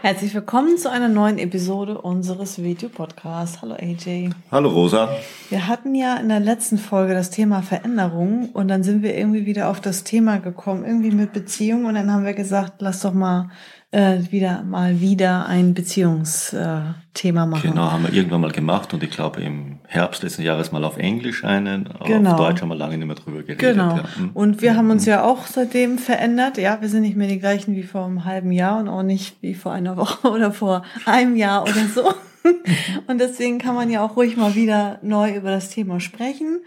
Herzlich willkommen zu einer neuen Episode unseres Videopodcasts. Hallo AJ. Hallo Rosa. Wir hatten ja in der letzten Folge das Thema Veränderung und dann sind wir irgendwie wieder auf das Thema gekommen, irgendwie mit Beziehung und dann haben wir gesagt, lass doch mal äh, wieder mal wieder ein Beziehungsthema machen. Genau, haben wir irgendwann mal gemacht und ich glaube im Herbst letzten Jahres mal auf Englisch einen, genau. auf Deutsch haben wir lange nicht mehr drüber geredet. Genau. Ja. Hm. Und wir haben uns ja auch seitdem verändert. Ja, wir sind nicht mehr die gleichen wie vor einem halben Jahr und auch nicht wie vor einer Woche oder vor einem Jahr oder so. Und deswegen kann man ja auch ruhig mal wieder neu über das Thema sprechen.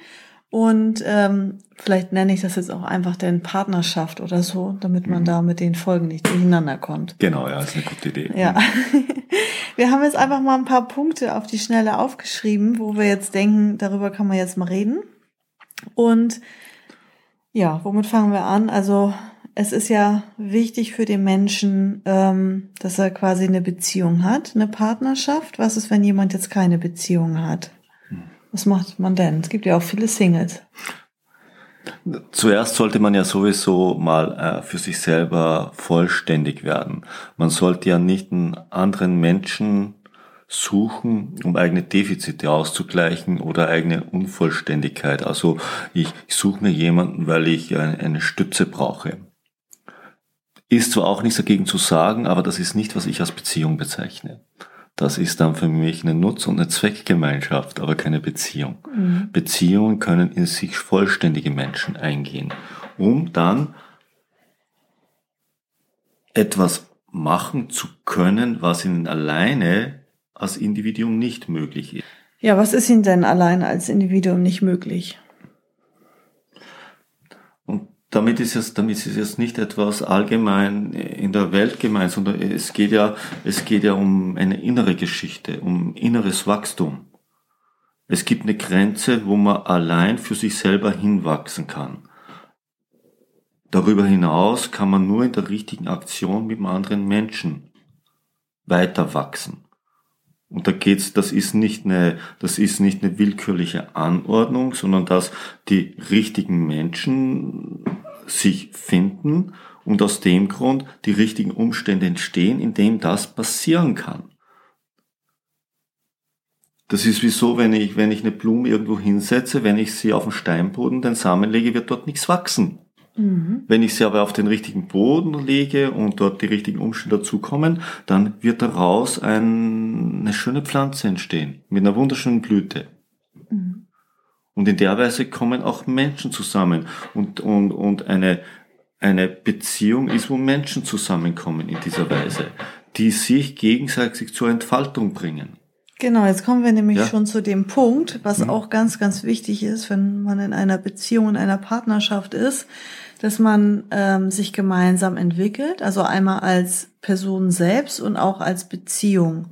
Und ähm, vielleicht nenne ich das jetzt auch einfach denn Partnerschaft oder so, damit man mhm. da mit den Folgen nicht durcheinander kommt. Genau, ja, ist eine gute Idee. Ja. Wir haben jetzt einfach mal ein paar Punkte auf die Schnelle aufgeschrieben, wo wir jetzt denken, darüber kann man jetzt mal reden. Und ja, womit fangen wir an? Also es ist ja wichtig für den Menschen, ähm, dass er quasi eine Beziehung hat, eine Partnerschaft. Was ist, wenn jemand jetzt keine Beziehung hat? Was macht man denn? Es gibt ja auch viele Singles. Zuerst sollte man ja sowieso mal äh, für sich selber vollständig werden. Man sollte ja nicht einen anderen Menschen suchen, um eigene Defizite auszugleichen oder eigene Unvollständigkeit. Also ich, ich suche mir jemanden, weil ich eine, eine Stütze brauche. Ist zwar auch nichts dagegen zu sagen, aber das ist nicht, was ich als Beziehung bezeichne. Das ist dann für mich eine Nutz- und eine Zweckgemeinschaft, aber keine Beziehung. Mhm. Beziehungen können in sich vollständige Menschen eingehen, um dann etwas machen zu können, was ihnen alleine als Individuum nicht möglich ist. Ja, was ist ihnen denn alleine als Individuum nicht möglich? Damit ist es, damit ist es nicht etwas allgemein in der Welt gemeint, sondern es geht ja, es geht ja um eine innere Geschichte, um inneres Wachstum. Es gibt eine Grenze, wo man allein für sich selber hinwachsen kann. Darüber hinaus kann man nur in der richtigen Aktion mit einem anderen Menschen weiter wachsen. Und da geht's, das ist nicht eine, das ist nicht eine willkürliche Anordnung, sondern dass die richtigen Menschen sich finden und aus dem Grund die richtigen Umstände entstehen, in dem das passieren kann. Das ist wie so, wenn ich, wenn ich eine Blume irgendwo hinsetze, wenn ich sie auf den Steinboden den Samen lege, wird dort nichts wachsen. Mhm. Wenn ich sie aber auf den richtigen Boden lege und dort die richtigen Umstände dazukommen, dann wird daraus ein, eine schöne Pflanze entstehen mit einer wunderschönen Blüte. Mhm. Und in der Weise kommen auch Menschen zusammen. Und, und, und eine, eine Beziehung ist, wo Menschen zusammenkommen in dieser Weise, die sich gegenseitig zur Entfaltung bringen. Genau, jetzt kommen wir nämlich ja. schon zu dem Punkt, was mhm. auch ganz, ganz wichtig ist, wenn man in einer Beziehung, in einer Partnerschaft ist, dass man ähm, sich gemeinsam entwickelt, also einmal als Person selbst und auch als Beziehung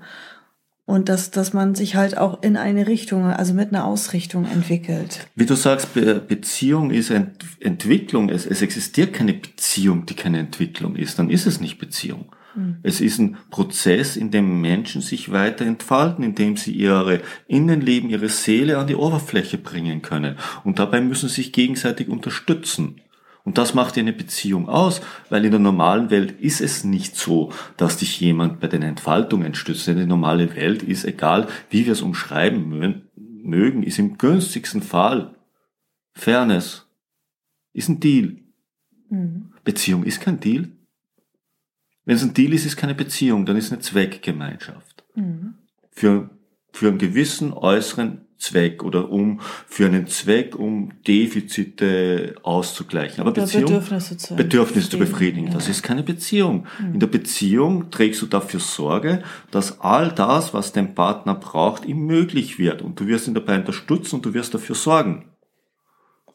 und dass, dass man sich halt auch in eine Richtung, also mit einer Ausrichtung entwickelt. Wie du sagst, Be Beziehung ist Ent Entwicklung. Es, es existiert keine Beziehung, die keine Entwicklung ist. Dann ist es nicht Beziehung. Mhm. Es ist ein Prozess, in dem Menschen sich weiter entfalten, in dem sie ihre Innenleben, ihre Seele an die Oberfläche bringen können. Und dabei müssen sie sich gegenseitig unterstützen. Und das macht eine Beziehung aus, weil in der normalen Welt ist es nicht so, dass dich jemand bei den Entfaltungen stützt. Denn die normale Welt ist, egal wie wir es umschreiben mögen, ist im günstigsten Fall Fairness, ist ein Deal. Mhm. Beziehung ist kein Deal. Wenn es ein Deal ist, ist keine Beziehung, dann ist es eine Zweckgemeinschaft. Mhm. Für, für einen gewissen äußeren Zweck oder um für einen Zweck, um Defizite auszugleichen. Aber oder Beziehung, Bedürfnisse zu, Bedürfnisse zu befriedigen. Ja. Das ist keine Beziehung. Mhm. In der Beziehung trägst du dafür Sorge, dass all das, was dein Partner braucht, ihm möglich wird. Und du wirst ihn dabei unterstützen und du wirst dafür sorgen.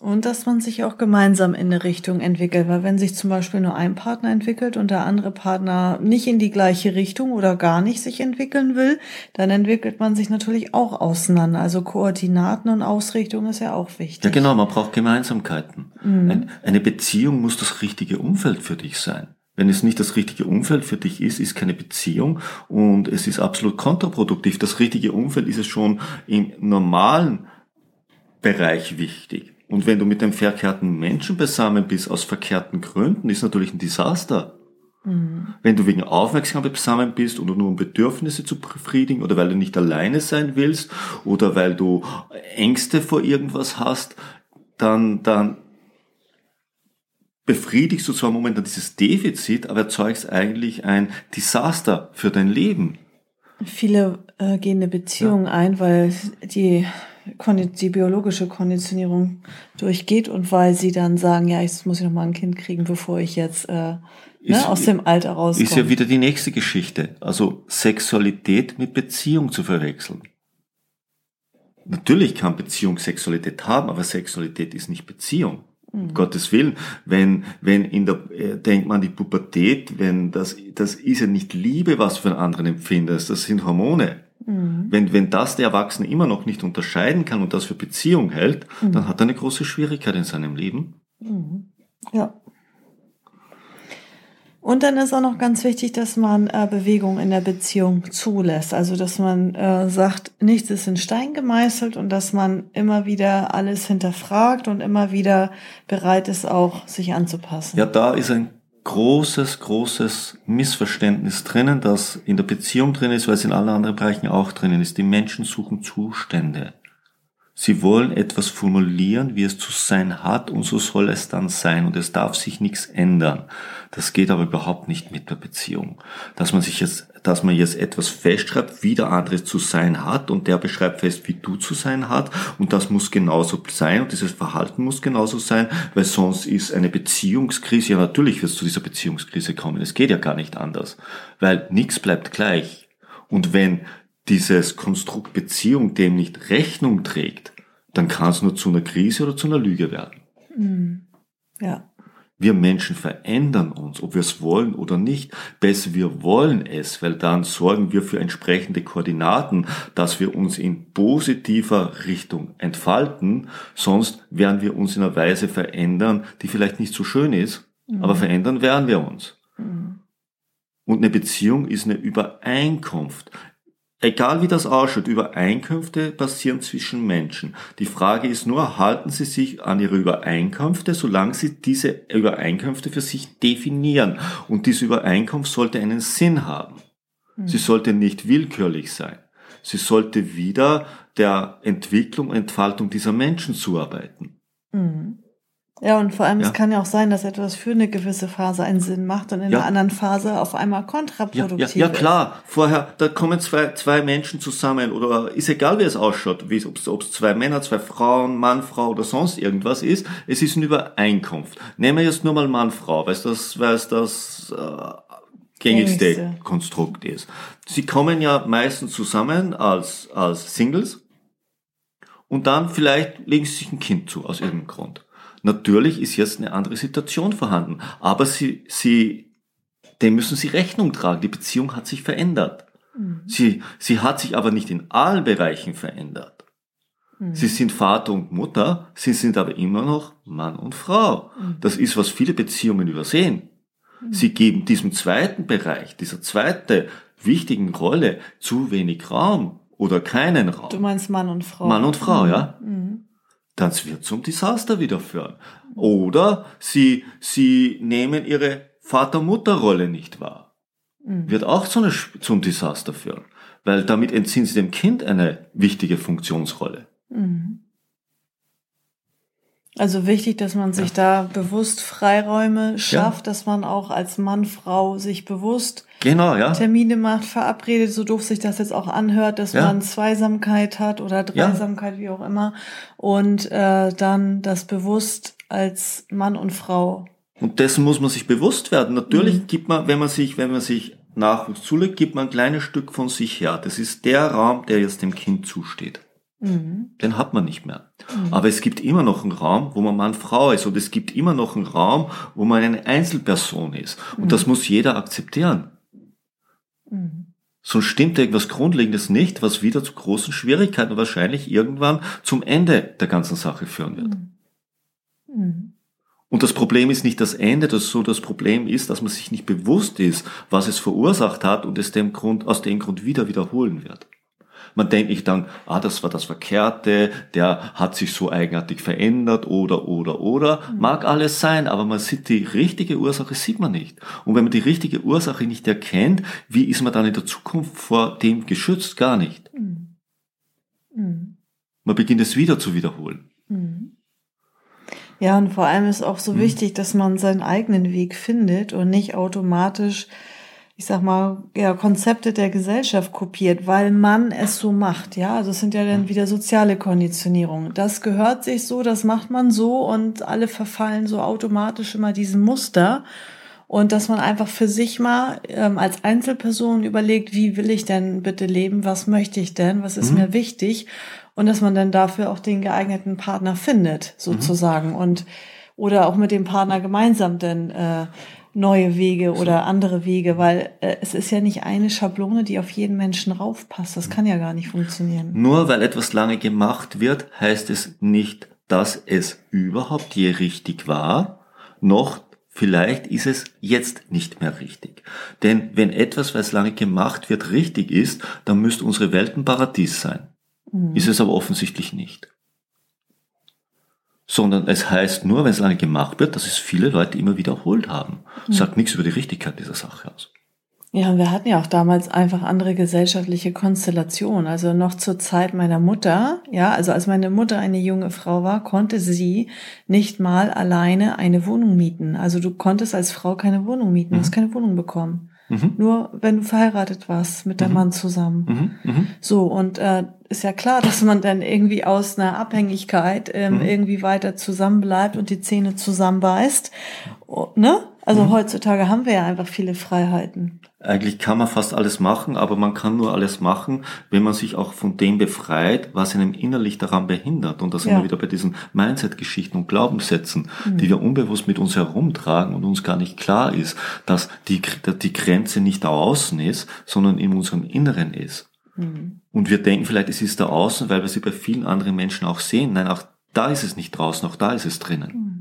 Und dass man sich auch gemeinsam in eine Richtung entwickelt, weil wenn sich zum Beispiel nur ein Partner entwickelt und der andere Partner nicht in die gleiche Richtung oder gar nicht sich entwickeln will, dann entwickelt man sich natürlich auch auseinander. Also Koordinaten und Ausrichtung ist ja auch wichtig. Ja genau, man braucht Gemeinsamkeiten. Mhm. Eine Beziehung muss das richtige Umfeld für dich sein. Wenn es nicht das richtige Umfeld für dich ist, ist keine Beziehung und es ist absolut kontraproduktiv. Das richtige Umfeld ist es schon im normalen Bereich wichtig. Und wenn du mit einem verkehrten Menschen beisammen bist, aus verkehrten Gründen, ist natürlich ein Desaster. Mhm. Wenn du wegen Aufmerksamkeit beisammen bist oder nur um Bedürfnisse zu befriedigen oder weil du nicht alleine sein willst oder weil du Ängste vor irgendwas hast, dann, dann befriedigst du zwar momentan dieses Defizit, aber erzeugst eigentlich ein Desaster für dein Leben. Viele äh, gehen eine Beziehung ja. ein, weil die die biologische Konditionierung durchgeht und weil sie dann sagen, ja, jetzt muss ich noch mal ein Kind kriegen, bevor ich jetzt äh, ne, aus dem Alter rauskomme. Ist ja wieder die nächste Geschichte. Also Sexualität mit Beziehung zu verwechseln. Natürlich kann Beziehung Sexualität haben, aber Sexualität ist nicht Beziehung. Um mhm. Gottes Willen, wenn, wenn in der, äh, denkt man die Pubertät, wenn das, das ist ja nicht Liebe, was du für einen anderen empfindest, das sind Hormone. Mhm. Wenn, wenn das der Erwachsene immer noch nicht unterscheiden kann und das für Beziehung hält, mhm. dann hat er eine große Schwierigkeit in seinem Leben. Mhm. Ja. Und dann ist auch noch ganz wichtig, dass man äh, Bewegung in der Beziehung zulässt. Also dass man äh, sagt, nichts ist in Stein gemeißelt und dass man immer wieder alles hinterfragt und immer wieder bereit ist, auch sich anzupassen. Ja, da ist ein großes, großes Missverständnis drinnen, das in der Beziehung drin ist, weil es in allen anderen Bereichen auch drinnen ist. Die Menschen suchen Zustände. Sie wollen etwas formulieren, wie es zu sein hat, und so soll es dann sein, und es darf sich nichts ändern. Das geht aber überhaupt nicht mit der Beziehung. Dass man sich jetzt, dass man jetzt etwas festschreibt, wie der andere zu sein hat, und der beschreibt fest, wie du zu sein hat, und das muss genauso sein, und dieses Verhalten muss genauso sein, weil sonst ist eine Beziehungskrise, ja natürlich wird es zu dieser Beziehungskrise kommen, es geht ja gar nicht anders, weil nichts bleibt gleich. Und wenn dieses Konstrukt Beziehung dem nicht Rechnung trägt, dann kann es nur zu einer Krise oder zu einer Lüge werden. Mhm. Ja. Wir Menschen verändern uns, ob wir es wollen oder nicht. Besser, wir wollen es, weil dann sorgen wir für entsprechende Koordinaten, dass wir uns in positiver Richtung entfalten. Sonst werden wir uns in einer Weise verändern, die vielleicht nicht so schön ist, mhm. aber verändern werden wir uns. Mhm. Und eine Beziehung ist eine Übereinkunft. Egal wie das ausschaut, Übereinkünfte passieren zwischen Menschen. Die Frage ist nur, halten sie sich an ihre Übereinkünfte, solange sie diese Übereinkünfte für sich definieren. Und diese Übereinkunft sollte einen Sinn haben. Mhm. Sie sollte nicht willkürlich sein. Sie sollte wieder der Entwicklung und Entfaltung dieser Menschen zuarbeiten. Mhm. Ja, und vor allem, ja. es kann ja auch sein, dass etwas für eine gewisse Phase einen Sinn macht und in ja. einer anderen Phase auf einmal kontraproduktiv ja, ja, ja, klar. Vorher, da kommen zwei, zwei Menschen zusammen oder ist egal, wie es ausschaut, ob es zwei Männer, zwei Frauen, Mann, Frau oder sonst irgendwas ist. Es ist eine Übereinkunft. Nehmen wir jetzt nur mal Mann, Frau, weil es das, weil es das äh, gängigste Gängigste. Konstrukt ist. Sie kommen ja meistens zusammen als, als Singles und dann vielleicht legen sie sich ein Kind zu, aus irgendeinem Grund. Natürlich ist jetzt eine andere Situation vorhanden, aber sie, sie, dem müssen sie Rechnung tragen. Die Beziehung hat sich verändert. Mhm. Sie, sie hat sich aber nicht in allen Bereichen verändert. Mhm. Sie sind Vater und Mutter, sie sind aber immer noch Mann und Frau. Mhm. Das ist, was viele Beziehungen übersehen. Mhm. Sie geben diesem zweiten Bereich, dieser zweite wichtigen Rolle zu wenig Raum oder keinen Raum. Du meinst Mann und Frau. Mann und Frau, ja. Mhm das wird zum Desaster wieder führen. Oder sie, sie nehmen ihre Vater-Mutter-Rolle nicht wahr. Mhm. Wird auch zu einer, zum Desaster führen. Weil damit entziehen sie dem Kind eine wichtige Funktionsrolle. Mhm. Also wichtig, dass man sich ja. da bewusst Freiräume schafft, ja. dass man auch als Mann, Frau sich bewusst genau, ja. Termine macht, verabredet, so doof sich das jetzt auch anhört, dass man Zweisamkeit hat oder Dreisamkeit, wie auch immer, und äh, dann das bewusst als Mann und Frau. Und dessen muss man sich bewusst werden. Natürlich mhm. gibt man, wenn man sich, wenn man sich Nachwuchs zulegt, gibt man ein kleines Stück von sich her. Das ist der Raum, der jetzt dem Kind zusteht. Mhm. Den hat man nicht mehr. Aber es gibt immer noch einen Raum, wo man Mann-Frau ist. Und es gibt immer noch einen Raum, wo man eine Einzelperson ist. Und das muss jeder akzeptieren. Mhm. Sonst stimmt irgendwas Grundlegendes nicht, was wieder zu großen Schwierigkeiten wahrscheinlich irgendwann zum Ende der ganzen Sache führen wird. Mhm. Und das Problem ist nicht das Ende, das so das Problem ist, dass man sich nicht bewusst ist, was es verursacht hat und es dem Grund, aus dem Grund wieder wiederholen wird. Man denkt nicht dann, ah, das war das Verkehrte, der hat sich so eigenartig verändert oder, oder, oder. Mag alles sein, aber man sieht die richtige Ursache, sieht man nicht. Und wenn man die richtige Ursache nicht erkennt, wie ist man dann in der Zukunft vor dem geschützt? Gar nicht. Mhm. Man beginnt es wieder zu wiederholen. Mhm. Ja, und vor allem ist auch so wichtig, dass man seinen eigenen Weg findet und nicht automatisch, ich sag mal, ja, Konzepte der Gesellschaft kopiert, weil man es so macht. Ja, also es sind ja dann wieder soziale Konditionierungen. Das gehört sich so, das macht man so und alle verfallen so automatisch immer diesem Muster. Und dass man einfach für sich mal ähm, als Einzelperson überlegt, wie will ich denn bitte leben, was möchte ich denn, was ist mir wichtig und dass man dann dafür auch den geeigneten Partner findet, sozusagen. Und oder auch mit dem Partner gemeinsam denn äh, neue Wege oder andere Wege, weil äh, es ist ja nicht eine Schablone, die auf jeden Menschen raufpasst. Das kann ja gar nicht funktionieren. Nur weil etwas lange gemacht wird, heißt es nicht, dass es überhaupt je richtig war, noch vielleicht ist es jetzt nicht mehr richtig. Denn wenn etwas, weil es lange gemacht wird, richtig ist, dann müsste unsere Welt ein Paradies sein. Ist es aber offensichtlich nicht. Sondern es heißt nur, wenn es lange gemacht wird, dass es viele Leute immer wiederholt haben. Sagt nichts über die Richtigkeit dieser Sache aus. Ja, und wir hatten ja auch damals einfach andere gesellschaftliche Konstellationen. Also noch zur Zeit meiner Mutter, ja, also als meine Mutter eine junge Frau war, konnte sie nicht mal alleine eine Wohnung mieten. Also du konntest als Frau keine Wohnung mieten, du hast keine Wohnung bekommen. Nur wenn du verheiratet warst mit deinem Mann zusammen. Mhm, mhm. So, und äh, ist ja klar, dass man dann irgendwie aus einer Abhängigkeit ähm, Mhm. irgendwie weiter zusammenbleibt und die Zähne zusammenbeißt. Ne? Also Mhm. heutzutage haben wir ja einfach viele Freiheiten. Eigentlich kann man fast alles machen, aber man kann nur alles machen, wenn man sich auch von dem befreit, was einem innerlich daran behindert. Und da sind Ja. wir wieder bei diesen Mindset-Geschichten und Glaubenssätzen, die wir unbewusst mit uns herumtragen und uns gar nicht klar ist, dass die, dass die Grenze nicht da außen ist, sondern in unserem Inneren ist. Und wir denken vielleicht, es ist da außen, weil wir sie bei vielen anderen Menschen auch sehen. Nein, auch da ist es nicht draußen, auch da ist es drinnen.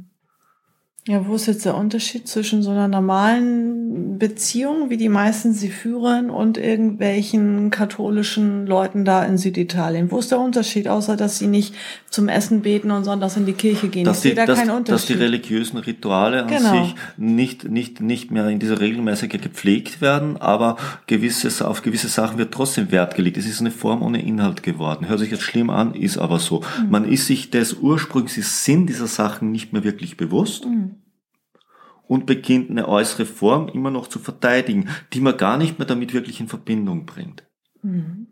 Ja, wo ist jetzt der Unterschied zwischen so einer normalen Beziehung, wie die meisten sie führen, und irgendwelchen katholischen Leuten da in Süditalien? Wo ist der Unterschied, außer dass sie nicht zum Essen beten und sonntags in die Kirche gehen? dass ich sehe die, da dass, keinen dass die Unterschied. religiösen Rituale an Genau. sich nicht, nicht, nicht mehr in dieser Regelmäßigkeit gepflegt werden, aber gewisses, auf gewisse Sachen wird trotzdem Wert gelegt. Es ist eine Form ohne Inhalt geworden. Hört sich jetzt schlimm an, ist aber so. Mhm. Man ist sich des ursprünglichen Sinn dieser Sachen nicht mehr wirklich bewusst. Mhm. Und beginnt eine äußere Form immer noch zu verteidigen, die man gar nicht mehr damit wirklich in Verbindung bringt. Mhm.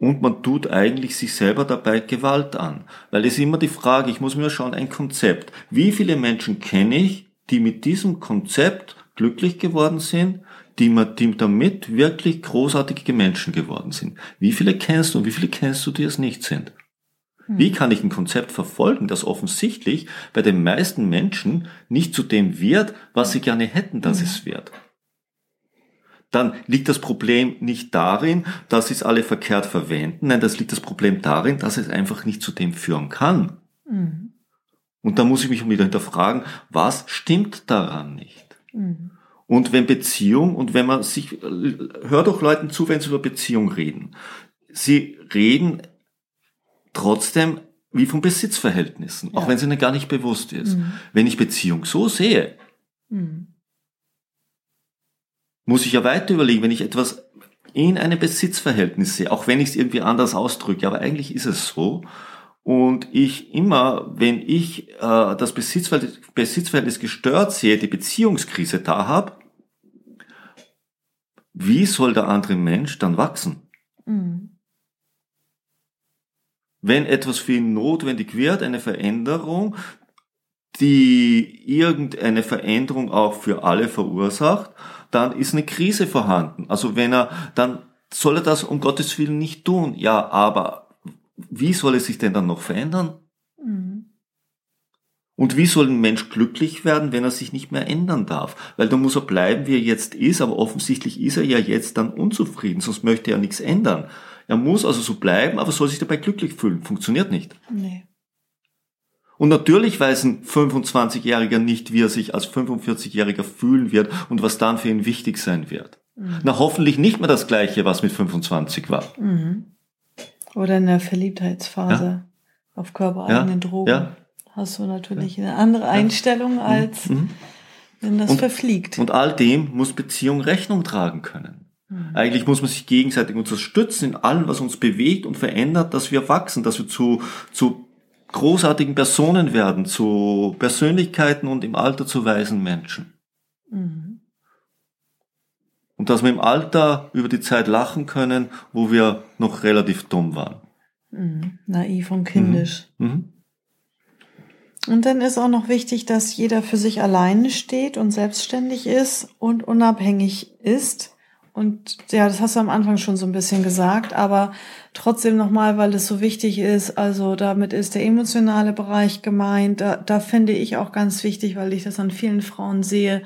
Und man tut eigentlich sich selber dabei Gewalt an. Weil es ist immer die Frage, ich muss mir schauen, ein Konzept. Wie viele Menschen kenne ich, die mit diesem Konzept glücklich geworden sind, die, die damit wirklich großartige Menschen geworden sind? Wie viele kennst du und wie viele kennst du, die es nicht sind? Wie kann ich ein Konzept verfolgen, das offensichtlich bei den meisten Menschen nicht zu dem wird, was sie gerne hätten, dass es wird? Dann liegt das Problem nicht darin, dass sie es alle verkehrt verwenden. Nein, das liegt das Problem darin, dass es einfach nicht zu dem führen kann. Mhm. Und da muss ich mich wieder hinterfragen, was stimmt daran nicht? Mhm. Und wenn Beziehung und wenn man sich, hör doch Leuten zu, wenn sie über Beziehung reden. Sie reden trotzdem wie von Besitzverhältnissen, auch Ja. wenn es ihnen gar nicht bewusst ist. Mhm. Wenn ich Beziehung so sehe, Mhm. muss ich ja weiter überlegen, wenn ich etwas in einem Besitzverhältnis sehe, auch wenn ich es irgendwie anders ausdrücke, aber eigentlich ist es so. Und ich immer, wenn ich äh, das Besitzverhältnis, Besitzverhältnis gestört sehe, die Beziehungskrise da habe, wie soll der andere Mensch dann wachsen? Mhm. Wenn etwas für ihn notwendig wird, eine Veränderung, die irgendeine Veränderung auch für alle verursacht, dann ist eine Krise vorhanden. Also wenn er, dann soll er das um Gottes Willen nicht tun. Ja, aber wie soll es sich denn dann noch verändern? Mhm. Und wie soll ein Mensch glücklich werden, wenn er sich nicht mehr ändern darf? Weil da muss er bleiben, wie er jetzt ist, aber offensichtlich ist er ja jetzt dann unzufrieden, sonst möchte er nichts ändern. Er muss also so bleiben, aber soll sich dabei glücklich fühlen. Funktioniert nicht. Nee. Und natürlich weiß ein 25-Jähriger nicht, wie er sich als 45-Jähriger fühlen wird und was dann für ihn wichtig sein wird. Mhm. Na, hoffentlich nicht mehr das Gleiche, was mit 25 war. Mhm. Oder in der Verliebtheitsphase auf körpereigenen Drogen. Ja, Hast du natürlich eine andere Einstellung, als Mhm. wenn das Und- verfliegt. Und all dem muss Beziehung Rechnung tragen können. Mhm. Eigentlich muss man sich gegenseitig unterstützen in allem, was uns bewegt und verändert, dass wir wachsen, dass wir zu, zu großartigen Personen werden, zu Persönlichkeiten und im Alter zu weisen Menschen. Mhm. Und dass wir im Alter über die Zeit lachen können, wo wir noch relativ dumm waren. Mhm. Naiv und kindisch. Mhm. Und dann ist auch noch wichtig, dass jeder für sich alleine steht und selbstständig ist und unabhängig ist. Und ja, das hast du am Anfang schon so ein bisschen gesagt, aber trotzdem nochmal, weil es so wichtig ist, also damit ist der emotionale Bereich gemeint. Da, da finde ich auch ganz wichtig, weil ich das an vielen Frauen sehe,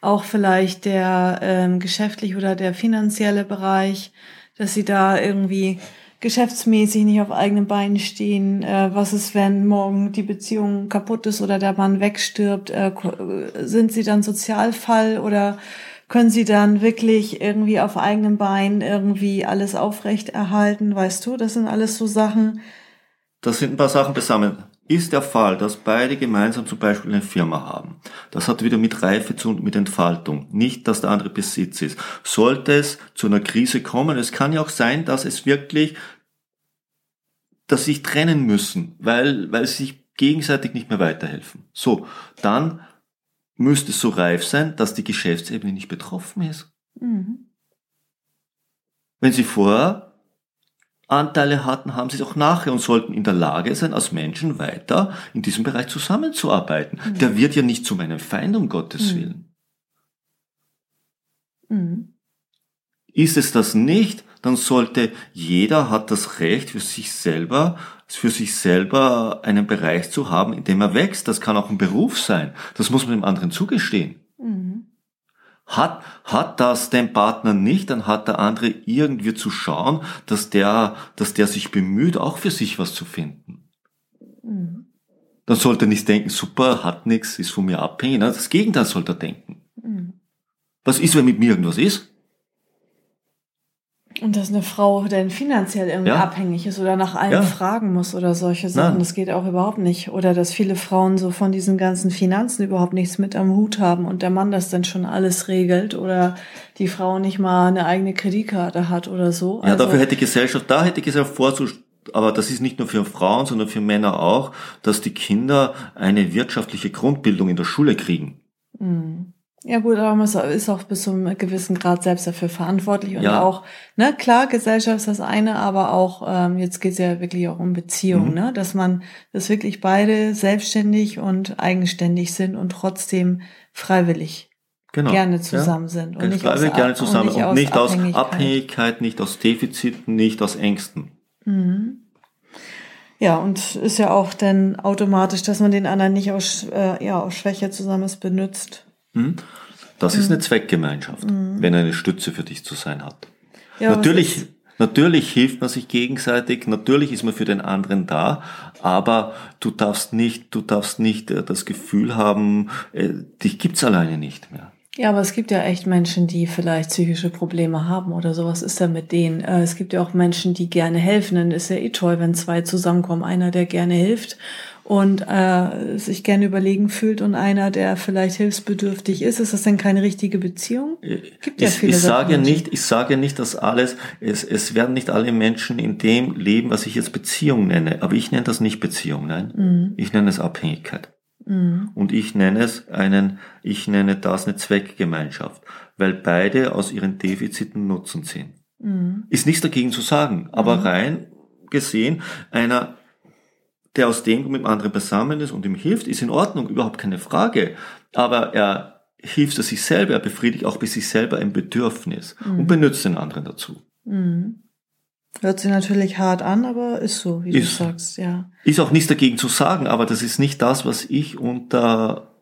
auch vielleicht der ähm, geschäftliche oder der finanzielle Bereich, dass sie da irgendwie geschäftsmäßig nicht auf eigenen Beinen stehen. Äh, was ist, wenn morgen die Beziehung kaputt ist oder der Mann wegstirbt? Äh, sind sie dann Sozialfall oder können sie dann wirklich irgendwie auf eigenen Beinen irgendwie alles aufrecht erhalten? Weißt du, das sind alles so Sachen. Das sind ein paar Sachen beisammen. Ist der Fall, dass beide gemeinsam zum Beispiel eine Firma haben. Das hat wieder mit Reife zu und mit Entfaltung. Nicht, dass der andere Besitz ist. Sollte es zu einer Krise kommen, es kann ja auch sein, dass es wirklich, dass sie sich trennen müssen, weil, weil sie sich gegenseitig nicht mehr weiterhelfen. So, dann müsste es so reif sein, dass die Geschäftsebene nicht betroffen ist. Mhm. Wenn sie vorher Anteile hatten, haben sie es auch nachher und sollten in der Lage sein, als Menschen weiter in diesem Bereich zusammenzuarbeiten. Mhm. Der wird ja nicht zu meinem Feind, um Gottes Mhm. Willen. Mhm. Ist es das nicht, dann sollte jeder hat das Recht für sich selber, für sich selber einen Bereich zu haben, in dem er wächst. Das kann auch ein Beruf sein. Das muss man dem anderen zugestehen. Mhm. Hat, hat das den Partner nicht, dann hat der andere irgendwie zu schauen, dass der, dass der sich bemüht, auch für sich was zu finden. Mhm. Dann sollte er nicht denken, super, hat nichts, ist von mir abhängig. Das Gegenteil sollte er denken. Mhm. Was ist, wenn mit mir irgendwas ist? Und dass eine Frau denn finanziell irgendwie Ja. abhängig ist oder nach allem Ja. fragen muss oder solche Sachen, Nein. das geht auch überhaupt nicht. Oder dass viele Frauen so von diesen ganzen Finanzen überhaupt nichts mit am Hut haben und der Mann das dann schon alles regelt oder die Frau nicht mal eine eigene Kreditkarte hat oder so. Ja, Also- dafür hätte die Gesellschaft, da hätte die Gesellschaft vorzustellen, aber das ist nicht nur für Frauen, sondern für Männer auch, dass die Kinder eine wirtschaftliche Grundbildung in der Schule kriegen. Mhm. Ja gut, aber man ist auch bis zu einem gewissen Grad selbst dafür verantwortlich und Ja. auch, ne, klar, Gesellschaft ist das eine, aber auch, ähm, jetzt geht es ja wirklich auch um Beziehungen, Mhm. ne, dass man, dass wirklich beide selbstständig und eigenständig sind und trotzdem freiwillig Genau. gerne Ja. zusammen sind und nicht klar, aus, gerne zusammen und nicht und aus nicht aus Abhängigkeit. Abhängigkeit, nicht aus Defiziten, nicht aus Ängsten. Mhm. Ja, und ist ja auch dann automatisch, dass man den anderen nicht aus, äh, ja, aus Schwäche zusammen ist, benutzt. Hm? Das ist Mhm. eine Zweckgemeinschaft, wenn er eine Stütze für dich zu sein hat. Ja, natürlich, natürlich hilft man sich gegenseitig, natürlich ist man für den anderen da, aber du darfst nicht, du darfst nicht äh, das Gefühl haben, äh, dich gibt's alleine nicht mehr. Ja, aber es gibt ja echt Menschen, die vielleicht psychische Probleme haben oder sowas ist da mit denen. Äh, Es gibt ja auch Menschen, die gerne helfen. Dann ist ja eh toll, wenn zwei zusammenkommen. Einer, der gerne hilft und äh, sich gerne überlegen fühlt und einer, der vielleicht hilfsbedürftig ist. Ist das denn keine richtige Beziehung? Gibt ja ich, viele ich sage nicht, ich sage nicht, dass alles, es, es werden nicht alle Menschen in dem leben, was ich jetzt Beziehung nenne. Aber ich nenne das nicht Beziehung, nein. Mhm. Ich nenne es Abhängigkeit. Mhm. Und ich nenne es einen, ich nenne das eine Zweckgemeinschaft, weil beide aus ihren Defiziten Nutzen ziehen. Mhm. Ist nichts dagegen zu sagen, aber Mhm. rein gesehen, einer, der aus dem mit dem anderen beisammen ist und ihm hilft, ist in Ordnung, überhaupt keine Frage. Aber er hilft es sich selber, er befriedigt auch bei sich selber ein Bedürfnis Mhm. und benutzt den anderen dazu. Mhm. Hört sich natürlich hart an, aber ist so, wie Ist. du sagst, ja. Ist auch nichts dagegen zu sagen, aber das ist nicht das, was ich unter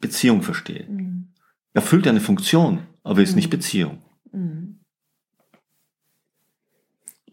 Beziehung verstehe. Mhm. Erfüllt eine Funktion, aber ist Mhm. nicht Beziehung.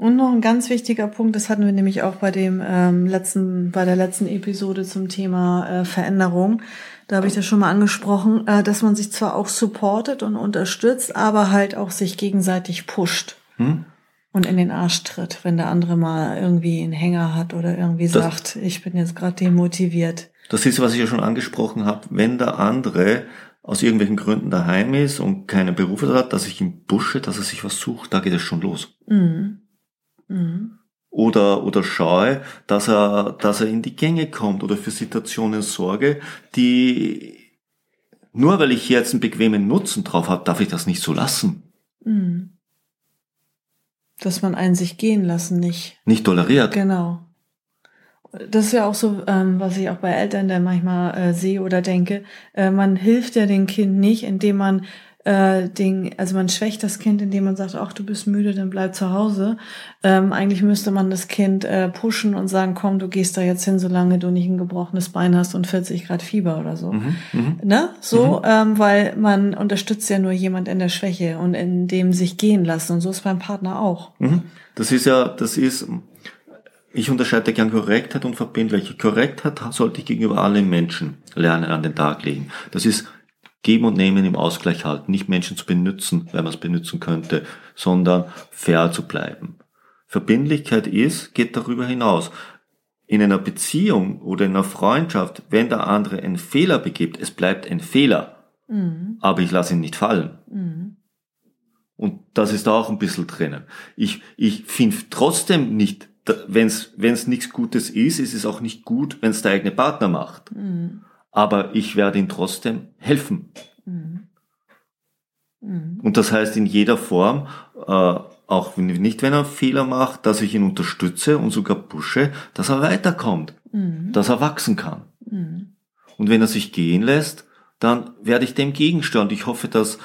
Und noch ein ganz wichtiger Punkt, das hatten wir nämlich auch bei dem ähm, letzten, bei der letzten Episode zum Thema äh, Veränderung. Da habe ich das schon mal angesprochen, äh, dass man sich zwar auch supportet und unterstützt, aber halt auch sich gegenseitig pusht Hm? und in den Arsch tritt, wenn der andere mal irgendwie einen Hänger hat oder irgendwie Das- sagt, ich bin jetzt gerade demotiviert. Das ist, was ich ja schon angesprochen habe, wenn der andere aus irgendwelchen Gründen daheim ist und keine Berufe hat, dass ich ihn pushe, dass er sich was sucht, da geht es schon los. Mhm. Mhm. Oder, oder schaue, dass er, dass er in die Gänge kommt oder für Situationen sorge, die, nur weil ich jetzt einen bequemen Nutzen drauf habe, darf ich das nicht so lassen. Mhm. Dass man einen sich gehen lassen nicht. Nicht toleriert. Genau. Das ist ja auch so, ähm, was ich auch bei Eltern dann manchmal äh, sehe oder denke. Äh, man hilft ja dem Kind nicht, indem man äh, den, also man schwächt das Kind, indem man sagt, ach du bist müde, dann bleib zu Hause. Ähm, eigentlich müsste man das Kind äh, pushen und sagen, komm, du gehst da jetzt hin, solange du nicht ein gebrochenes Bein hast und 40 Grad Fieber oder so. Mhm, mhm. Ne? So, ähm, weil man unterstützt ja nur jemand in der Schwäche und in dem sich gehen lassen. Und so ist beim Partner auch. Mhm. Das ist ja, das ist, ich unterscheide gern Korrektheit und Verbindlichkeit. Korrektheit sollte ich gegenüber allen Menschen lernen an den Tag legen. Das ist Geben und Nehmen im Ausgleich halten, nicht Menschen zu benutzen, weil man es benutzen könnte, sondern fair zu bleiben. Verbindlichkeit ist, geht darüber hinaus. In einer Beziehung oder in einer Freundschaft, wenn der andere einen Fehler begibt, es bleibt ein Fehler, Mhm. aber ich lasse ihn nicht fallen. Mhm. Und das ist da auch ein bisschen drinnen. Ich, ich finde trotzdem nicht, wenn es nichts Gutes ist, ist es auch nicht gut, wenn es der eigene Partner macht. Mhm. Aber ich werde ihm trotzdem helfen. Mhm. Mhm. Und das heißt in jeder Form, äh, auch wenn, nicht wenn er einen Fehler macht, dass ich ihn unterstütze und sogar pushe, dass er weiterkommt, Mhm. dass er wachsen kann. Mhm. Und wenn er sich gehen lässt, dann werde ich dem gegensteuern. Ich hoffe, dass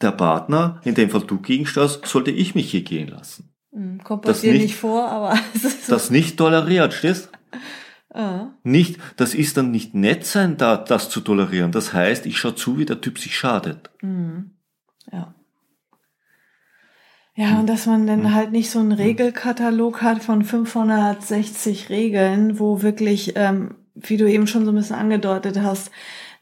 der Partner, in dem Fall du gegensteuerst, sollte ich mich hier gehen lassen. Mhm. Kommt bei Das dir nicht- nicht vor, aber es ist so. Das nicht toleriert, stehst? Ah. Nicht, das ist dann nicht nett sein, da, das zu tolerieren. Das heißt, ich schaue zu, wie der Typ sich schadet. Mhm. Ja. Ja, und dass man dann halt nicht so einen Regelkatalog hat von 560 Regeln, wo wirklich, ähm, wie du eben schon so ein bisschen angedeutet hast,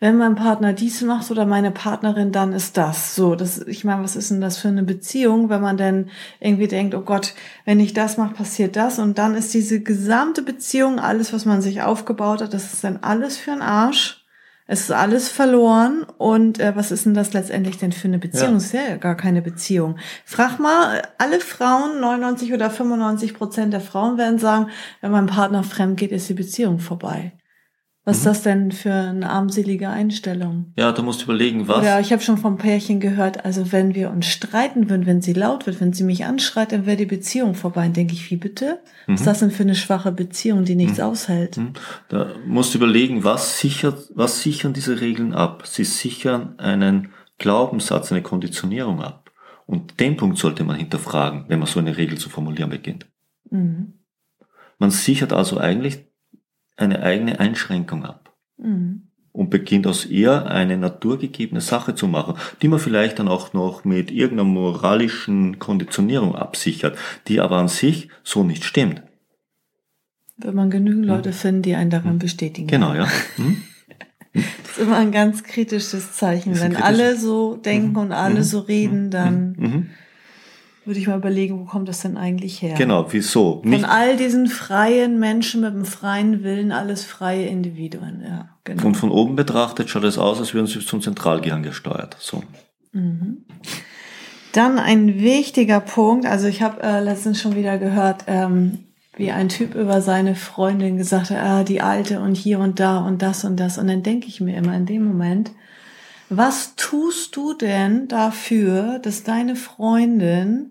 wenn mein Partner dies macht oder meine Partnerin, dann ist das so. Das, ich meine, was ist denn das für eine Beziehung, wenn man dann irgendwie denkt, oh Gott, wenn ich das mache, passiert das und dann ist diese gesamte Beziehung, alles, was man sich aufgebaut hat, das ist dann alles für einen Arsch. Es ist alles verloren und äh, was ist denn das letztendlich denn für eine Beziehung? Ja. Es ist ja gar keine Beziehung. Frag mal, alle Frauen, 99 oder 95 Prozent der Frauen werden sagen, wenn mein Partner fremd geht, ist die Beziehung vorbei. Was ist Mhm. das denn für eine armselige Einstellung? Ja, da musst du überlegen, was. Oder ich habe schon vom Pärchen gehört, also wenn wir uns streiten würden, wenn sie laut wird, wenn sie mich anschreit, dann wäre die Beziehung vorbei. Dann denke ich, wie bitte? Was ist das denn für eine schwache Beziehung, die nichts aushält? Hm? Da musst du überlegen, was sichert, was sichern diese Regeln ab? Sie sichern einen Glaubenssatz, eine Konditionierung ab. Und den Punkt sollte man hinterfragen, wenn man so eine Regel zu formulieren beginnt. Mhm. Man sichert also eigentlich eine eigene Einschränkung ab. Mhm. und beginnt aus ihr eine naturgegebene Sache zu machen, die man vielleicht dann auch noch mit irgendeiner moralischen Konditionierung absichert, die aber an sich so nicht stimmt. Wenn man genügend Leute finden, die einen daran bestätigen. Genau, ja. Hm? Das ist immer ein ganz kritisches Zeichen. Wenn kritisch- alle so denken und alle Mhm. so reden, dann Mhm. Würde ich mal überlegen, wo kommt das denn eigentlich her? Genau, wieso? Von Nicht, all diesen freien Menschen mit einem freien Willen, alles freie Individuen, ja, genau. und von oben betrachtet schaut es aus, als würden sie zum Zentralgehirn gesteuert. So. Mhm. Dann ein wichtiger Punkt, also ich habe äh, letztens schon wieder gehört, ähm, wie ein Typ über seine Freundin gesagt hat, ah, die alte und hier und da und das und das. Und dann denke ich mir immer in dem Moment, was tust du denn dafür, dass deine Freundin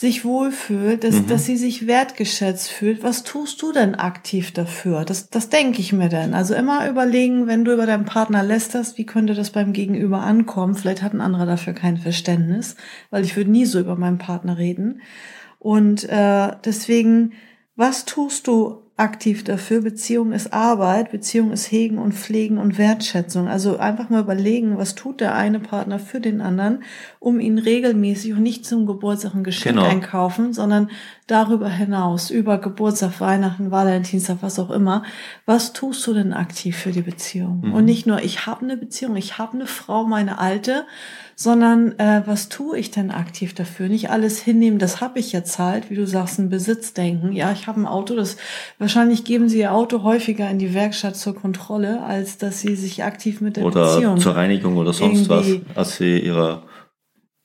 sich wohlfühlt, dass, mhm. dass sie sich wertgeschätzt fühlt. Was tust du denn aktiv dafür? Das, das denke ich mir denn. Also immer überlegen, wenn du über deinen Partner lästerst, wie könnte das beim Gegenüber ankommen? Vielleicht hat ein anderer dafür kein Verständnis, weil ich würde nie so über meinen Partner reden. Und äh, deswegen, was tust du aktiv dafür. Beziehung ist Arbeit, Beziehung ist Hegen und Pflegen und Wertschätzung. Also einfach mal überlegen, was tut der eine Partner für den anderen, um ihn regelmäßig und nicht zum Geburtstag ein Geschenk genau. einkaufen, sondern darüber hinaus, über Geburtstag, Weihnachten, Valentinstag, was auch immer. Was tust du denn aktiv für die Beziehung? Mhm. Und nicht nur, ich habe eine Beziehung, ich habe eine Frau, meine alte, sondern äh, was tue ich denn aktiv dafür? Nicht alles hinnehmen, das habe ich jetzt halt, wie du sagst, ein Besitzdenken. Ja, ich habe ein Auto, das wahrscheinlich geben sie ihr Auto häufiger in die Werkstatt zur Kontrolle, als dass sie sich aktiv mit der oder Beziehung zur Reinigung oder sonst was, als sie ihrer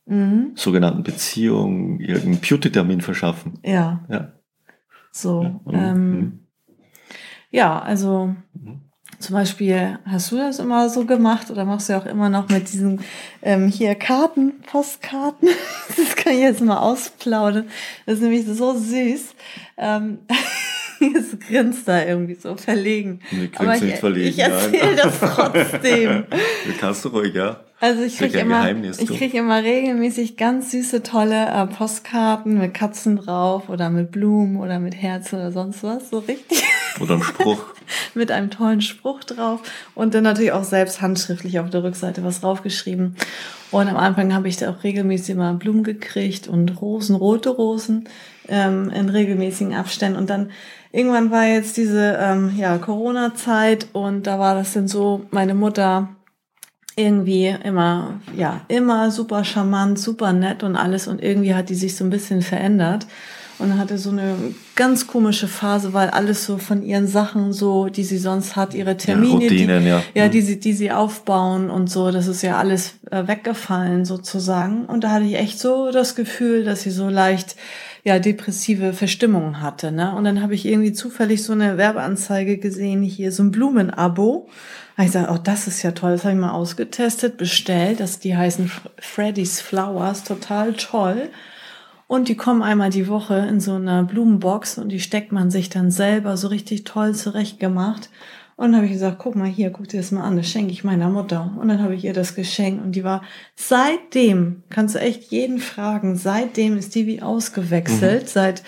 mhm. sogenannten Beziehung irgendeinen Beauty-Termin verschaffen. Ja. Ja. So. Ja, ähm, mhm. ja also mhm. Zum Beispiel, hast du das immer so gemacht oder machst du auch immer noch mit diesen ähm, hier Karten, Postkarten? Das kann ich jetzt mal ausplaudern. Das ist nämlich so süß. Ähm, jetzt grinst da irgendwie so verlegen. Nee, Aber ich, nicht verlegen, ich erzähle das trotzdem. Das kannst du ruhig, ja. Also ich kriege immer, ich krieg immer regelmäßig ganz süße, tolle äh, Postkarten mit Katzen drauf oder mit Blumen oder mit Herzen oder sonst was. So richtig. Oder ein Spruch. mit einem tollen Spruch drauf und dann natürlich auch selbst handschriftlich auf der Rückseite was draufgeschrieben. Und am Anfang habe ich da auch regelmäßig immer Blumen gekriegt und Rosen, rote Rosen ähm, in regelmäßigen Abständen. Und dann irgendwann war jetzt diese ähm, ja, Corona-Zeit und da war das dann so, meine Mutter irgendwie immer, ja, immer super charmant, super nett und alles und irgendwie hat die sich so ein bisschen verändert und hatte so eine ganz komische Phase, weil alles so von ihren Sachen so, die sie sonst hat, ihre Termine, ja, Routinen, die, ja. ja, die mhm. sie, die sie aufbauen und so, das ist ja alles äh, weggefallen sozusagen. Und da hatte ich echt so das Gefühl, dass sie so leicht ja depressive Verstimmungen hatte, ne? Und dann habe ich irgendwie zufällig so eine Werbeanzeige gesehen, hier so ein Blumenabo. Da ich gesagt, oh, das ist ja toll, das habe ich mal ausgetestet, bestellt, dass die heißen Freddy's Flowers, total toll. Und die kommen einmal die Woche in so einer Blumenbox und die steckt man sich dann selber so richtig toll zurechtgemacht. Und dann habe ich gesagt, guck mal hier, guck dir das mal an, das schenke ich meiner Mutter. Und dann habe ich ihr das geschenkt und die war seitdem, kannst du echt jeden fragen, seitdem ist die wie ausgewechselt, mhm. seit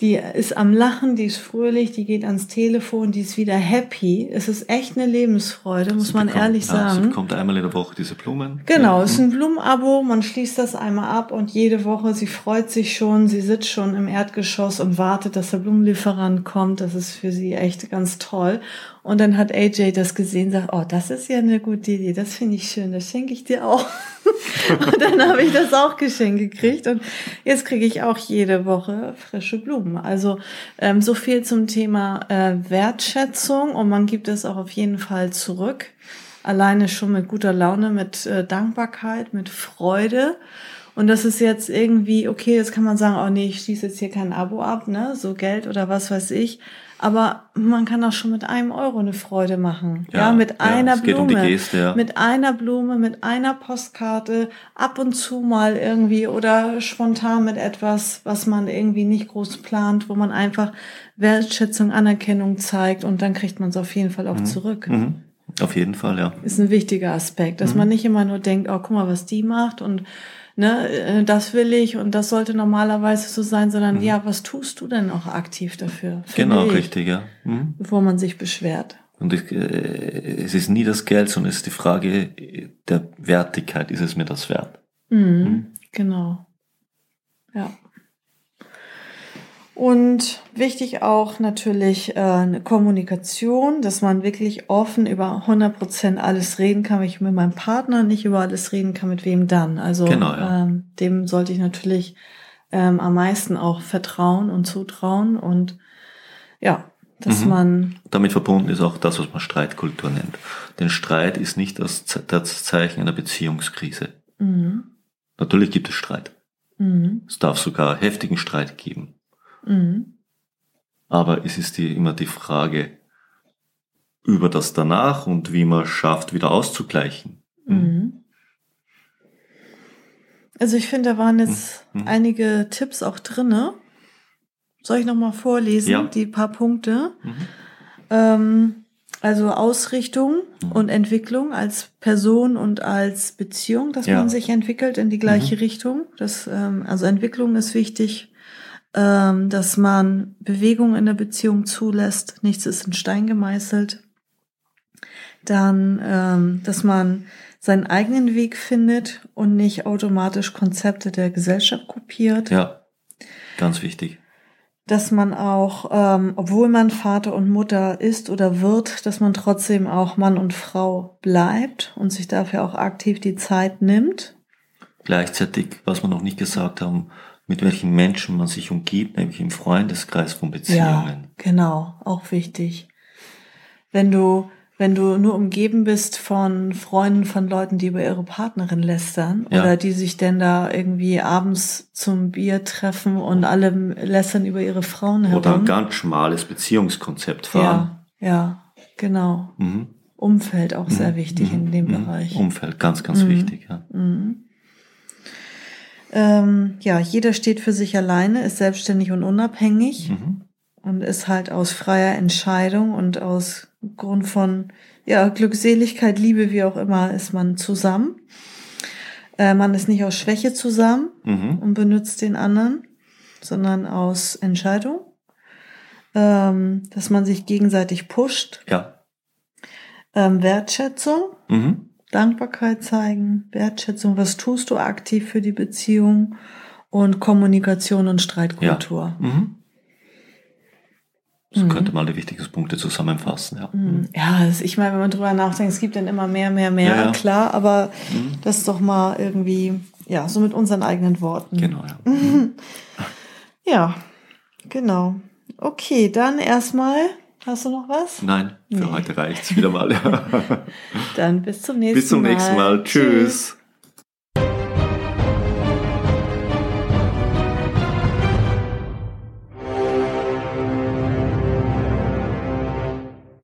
die ist am Lachen, die ist fröhlich, die geht ans Telefon, die ist wieder happy. Es ist echt eine Lebensfreude, muss sie man bekommt, ehrlich sagen. Ja, sie bekommt einmal in der Woche diese Blumen. Genau, es ist ein Blumenabo, man schließt das einmal ab und jede Woche, sie freut sich schon, sie sitzt schon im Erdgeschoss und wartet, dass der Blumenlieferant kommt. Das ist für sie echt ganz toll. Und dann hat AJ das gesehen, sagt, oh, das ist ja eine gute Idee, das finde ich schön, das schenke ich dir auch. und dann habe ich das auch geschenkt gekriegt und jetzt kriege ich auch jede Woche frische Blumen. Also ähm, so viel zum Thema äh, Wertschätzung und man gibt es auch auf jeden Fall zurück. Alleine schon mit guter Laune, mit äh, Dankbarkeit, mit Freude. Und das ist jetzt irgendwie, okay, jetzt kann man sagen, oh nee, ich schließe jetzt hier kein Abo ab, ne, so Geld oder was weiß ich. Aber man kann auch schon mit einem Euro eine Freude machen. Ja, ja mit einer ja, Blume. Um Geste, ja. Mit einer Blume, mit einer Postkarte, ab und zu mal irgendwie oder spontan mit etwas, was man irgendwie nicht groß plant, wo man einfach Wertschätzung, Anerkennung zeigt und dann kriegt man es auf jeden Fall auch mhm. zurück. Mhm. Auf jeden Fall, ja. Ist ein wichtiger Aspekt, dass mhm. man nicht immer nur denkt, oh, guck mal, was die macht und ne, äh, das will ich und das sollte normalerweise so sein, sondern mhm. ja, was tust du denn auch aktiv dafür? Genau, ich, richtig, ja. Mhm. Bevor man sich beschwert. Und ich, äh, es ist nie das Geld, sondern es ist die Frage der Wertigkeit. Ist es mir das wert? Mhm, mhm. Genau. Ja. Und wichtig auch natürlich äh, eine Kommunikation, dass man wirklich offen über 100 Prozent alles reden kann. Wenn ich mit meinem Partner nicht über alles reden kann, mit wem dann? Also genau, ja. ähm, dem sollte ich natürlich ähm, am meisten auch vertrauen und zutrauen und ja, dass mhm. man. Damit verbunden ist auch das, was man Streitkultur nennt. Denn Streit ist nicht das, das Zeichen einer Beziehungskrise. Mhm. Natürlich gibt es Streit. Mhm. Es darf sogar heftigen Streit geben. Mhm. Aber es ist die, immer die Frage über das danach und wie man schafft, wieder auszugleichen. Mhm. Also ich finde, da waren jetzt mhm. einige Tipps auch drinne. Soll ich nochmal vorlesen, ja. die paar Punkte? Mhm. Ähm, also Ausrichtung mhm. und Entwicklung als Person und als Beziehung, dass ja. man sich entwickelt in die gleiche mhm. Richtung. Das, ähm, also Entwicklung ist wichtig, ähm, dass man Bewegung in der Beziehung zulässt. Nichts ist in Stein gemeißelt. Dann, ähm, dass man seinen eigenen Weg findet und nicht automatisch Konzepte der Gesellschaft kopiert. Ja, ganz wichtig dass man auch, ähm, obwohl man Vater und Mutter ist oder wird, dass man trotzdem auch Mann und Frau bleibt und sich dafür auch aktiv die Zeit nimmt. Gleichzeitig, was wir noch nicht gesagt haben, mit welchen Menschen man sich umgibt, nämlich im Freundeskreis von Beziehungen. Ja, genau, auch wichtig. Wenn du wenn du nur umgeben bist von Freunden von Leuten, die über ihre Partnerin lästern ja. oder die sich denn da irgendwie abends zum Bier treffen und alle lästern über ihre Frauen herum. Oder ein ganz schmales Beziehungskonzept fahren. Ja, ja, genau. Mhm. Umfeld auch sehr mhm. wichtig mhm. in dem mhm. Bereich. Umfeld, ganz, ganz mhm. wichtig, ja. Mhm. Ähm, ja, jeder steht für sich alleine, ist selbstständig und unabhängig und ist halt aus freier Entscheidung und aus Grund von ja, Glückseligkeit, Liebe, wie auch immer, ist man zusammen. Äh, man ist nicht aus Schwäche zusammen mhm. und benutzt den anderen, sondern aus Entscheidung. Ähm, dass man sich gegenseitig pusht. Ja. Ähm, Wertschätzung, mhm. Dankbarkeit zeigen, Wertschätzung, was tust du aktiv für die Beziehung und Kommunikation und Streitkultur. Ja. Mhm. So mhm. könnte man die wichtigsten Punkte zusammenfassen, ja. Mhm. Ja, ich meine, wenn man drüber nachdenkt, es gibt dann immer mehr, mehr, mehr, ja, ja. klar, aber mhm. das ist doch mal irgendwie, ja, so mit unseren eigenen Worten. Genau, ja. Mhm. ja, genau. Okay, dann erstmal, hast du noch was? Nein, für nee. heute reicht's wieder mal. dann bis zum nächsten Mal. Bis zum nächsten Mal. Tschüss. Tschüss.